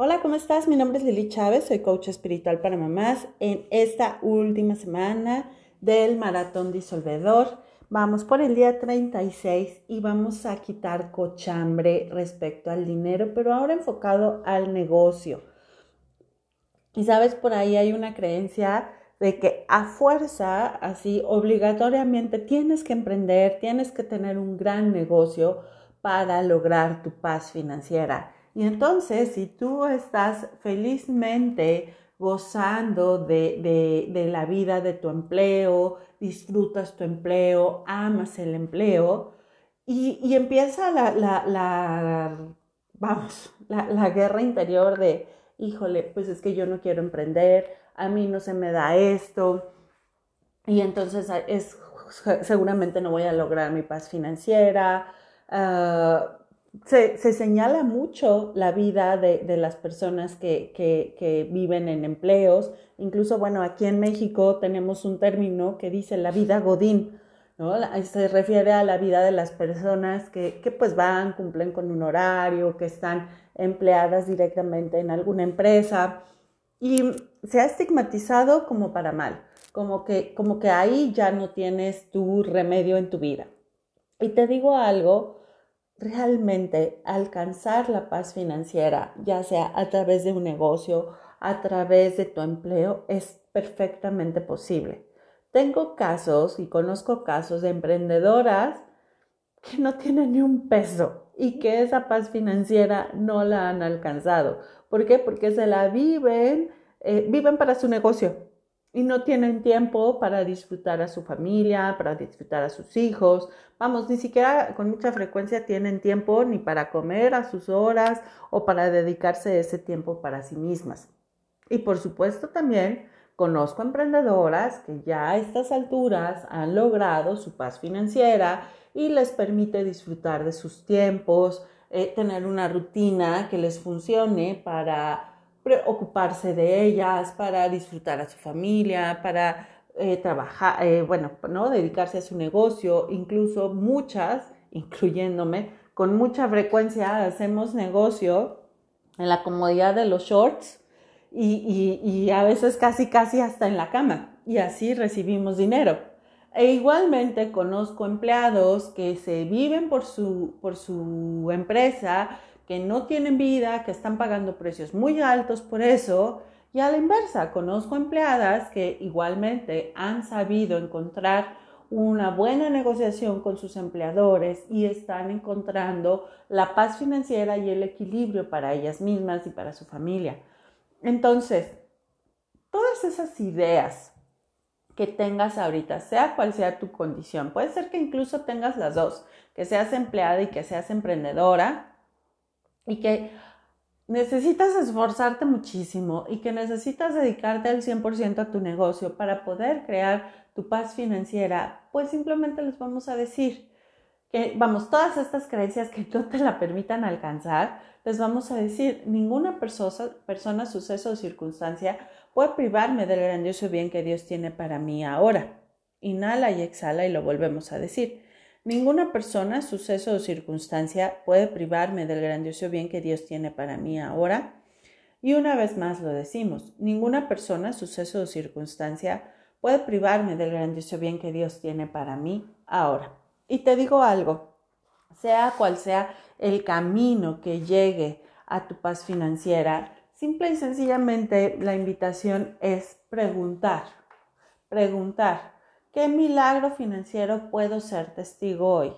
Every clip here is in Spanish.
Hola, ¿cómo estás? Mi nombre es Lili Chávez, soy coach espiritual para mamás. En esta última semana del maratón disolvedor, vamos por el día 36 y vamos a quitar cochambre respecto al dinero, pero ahora enfocado al negocio. Y sabes, por ahí hay una creencia de que a fuerza, así obligatoriamente tienes que emprender, tienes que tener un gran negocio para lograr tu paz financiera. Y entonces, si tú estás felizmente gozando de, la vida de tu empleo, disfrutas tu empleo, amas el empleo, y, empieza la, vamos, la guerra interior de, híjole, pues es que yo no quiero emprender, a mí no se me da esto, y entonces es, seguramente no voy a lograr mi paz financiera. Uh, se, señala mucho la vida de, las personas que, viven en empleos. Incluso, bueno, aquí en México tenemos un término que dice la vida godín, ¿no? Se refiere a la vida de las personas que, que pues van, cumplen con un horario, que están empleadas directamente en alguna empresa. Y se ha estigmatizado como para mal, como que, como que ahí ya no tienes tu remedio en tu vida. Y te digo algo, realmente alcanzar la paz financiera, ya sea a través de un negocio, a través de tu empleo, es perfectamente posible. Tengo casos y conozco casos de emprendedoras que no tienen ni un peso y que esa paz financiera no la han alcanzado. ¿Por qué? Porque se la viven, eh, viven para su negocio y no tienen tiempo para disfrutar a su familia, para disfrutar a sus hijos. Vamos, ni siquiera con mucha frecuencia tienen tiempo ni para comer a sus horas o para dedicarse ese tiempo para sí mismas. Y por supuesto también conozco emprendedoras que ya a estas alturas han logrado su paz financiera y les permite disfrutar de sus tiempos, eh, tener una rutina que les funcione para preocuparse de ellas, para disfrutar a su familia, para eh, trabajar, eh, bueno, ¿no? dedicarse a su negocio, incluso muchas, incluyéndome, con mucha frecuencia hacemos negocio en la comodidad de los shorts y, y a veces casi, casi hasta en la cama y así recibimos dinero. E igualmente conozco empleados que se viven por su, por su empresa, que no tienen vida, que están pagando precios muy altos por eso. Y a la inversa, conozco empleadas que igualmente han sabido encontrar una buena negociación con sus empleadores y están encontrando la paz financiera y el equilibrio para ellas mismas y para su familia. Entonces, todas esas ideas que tengas ahorita, sea cual sea tu condición, puede ser que incluso tengas las dos, que seas empleada y que seas emprendedora, y que necesitas esforzarte muchísimo y que necesitas dedicarte al 100% a tu negocio para poder crear tu paz financiera, pues simplemente les vamos a decir que, vamos, todas estas creencias que no te la permitan alcanzar, les vamos a decir, ninguna persona, persona, suceso o circunstancia puede privarme del grandioso bien que Dios tiene para mí ahora. Inhala y exhala y lo volvemos a decir. Ninguna persona, suceso o circunstancia puede privarme del grandioso bien que Dios tiene para mí ahora. Y una vez más lo decimos, ninguna persona, suceso o circunstancia puede privarme del grandioso bien que Dios tiene para mí ahora. Y te digo algo, sea cual sea el camino que llegue a tu paz financiera, simple y sencillamente la invitación es preguntar, preguntar. ¿Qué milagro financiero puedo ser testigo hoy?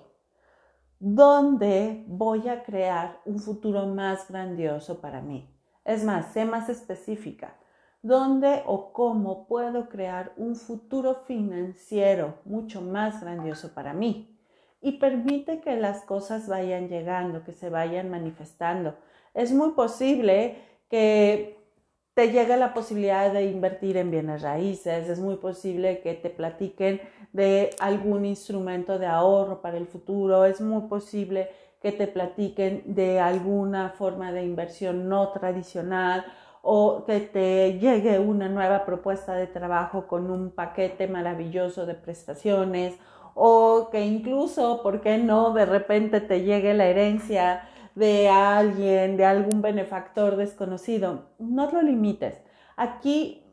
¿Dónde voy a crear un futuro más grandioso para mí? Es más, sé más específica. ¿Dónde o cómo puedo crear un futuro financiero mucho más grandioso para mí? Y permite que las cosas vayan llegando, que se vayan manifestando. Es muy posible que te llega la posibilidad de invertir en bienes raíces, es muy posible que te platiquen de algún instrumento de ahorro para el futuro, es muy posible que te platiquen de alguna forma de inversión no tradicional o que te llegue una nueva propuesta de trabajo con un paquete maravilloso de prestaciones o que incluso, ¿por qué no? De repente te llegue la herencia de alguien, de algún benefactor desconocido. No lo limites. Aquí,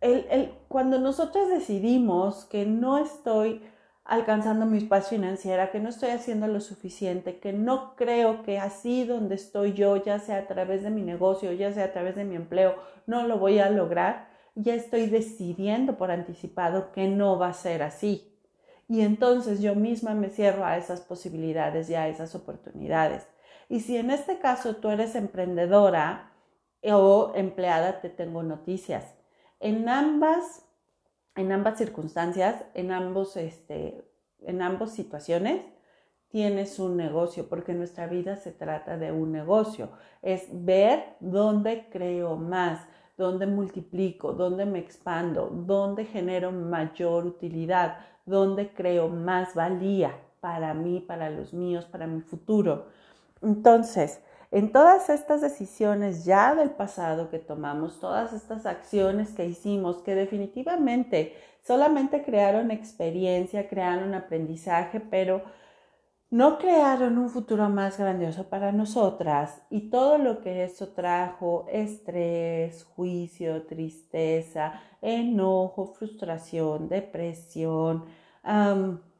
el, cuando nosotros decidimos que no estoy alcanzando mi paz financiera, que no estoy haciendo lo suficiente, que no creo que así donde estoy yo, ya sea a través de mi negocio, ya sea a través de mi empleo, no lo voy a lograr, ya estoy decidiendo por anticipado que no va a ser así. Y entonces yo misma me cierro a esas posibilidades y a esas oportunidades. Y si en este caso tú eres emprendedora o empleada, te tengo noticias. En ambas, en ambas circunstancias, en ambos, este, en ambas situaciones, tienes un negocio, porque nuestra vida se trata de un negocio. Es ver dónde creo más, dónde multiplico, dónde me expando, dónde genero mayor utilidad, dónde creo más valía para mí, para los míos, para mi futuro. Entonces, en todas estas decisiones ya del pasado que tomamos, todas estas acciones que hicimos, que definitivamente solamente crearon experiencia, crearon aprendizaje, pero no crearon un futuro más grandioso para nosotras y todo lo que eso trajo, estrés, juicio, tristeza, enojo, frustración, depresión,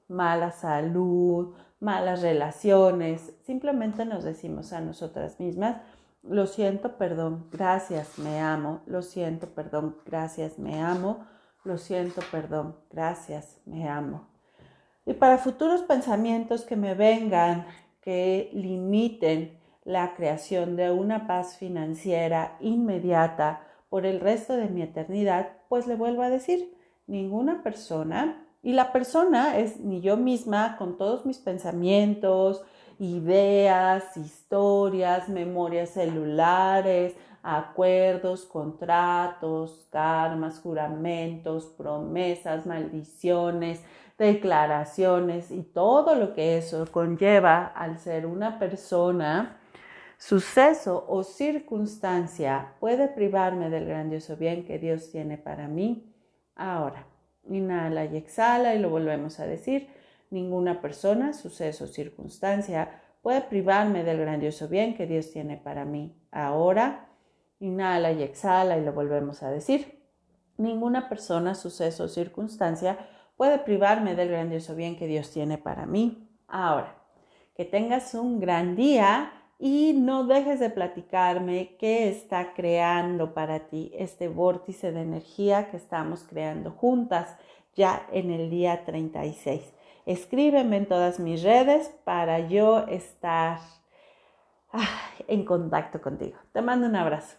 mala salud, malas relaciones, simplemente nos decimos a nosotras mismas, lo siento, perdón, gracias, me amo, lo siento, perdón, gracias, me amo, lo siento, perdón, gracias, me amo. Y para futuros pensamientos que me vengan, que limiten la creación de una paz financiera inmediata por el resto de mi eternidad, pues le vuelvo a decir, ninguna persona, y la persona es ni yo misma con todos mis pensamientos, ideas, historias, memorias celulares, acuerdos, contratos, karmas, juramentos, promesas, maldiciones, declaraciones y todo lo que eso conlleva al ser una persona, suceso o circunstancia puede privarme del grandioso bien que Dios tiene para mí ahora. Inhala y exhala y lo volvemos a decir. Ninguna persona, suceso o circunstancia puede privarme del grandioso bien que Dios tiene para mí ahora. Inhala y exhala y lo volvemos a decir. Ninguna persona, suceso o circunstancia puede privarme del grandioso bien que Dios tiene para mí. Ahora, que tengas un gran día y no dejes de platicarme qué está creando para ti este vórtice de energía que estamos creando juntas ya en el día 36. Escríbeme en todas mis redes para yo estar ah, en contacto contigo. Te mando un abrazo.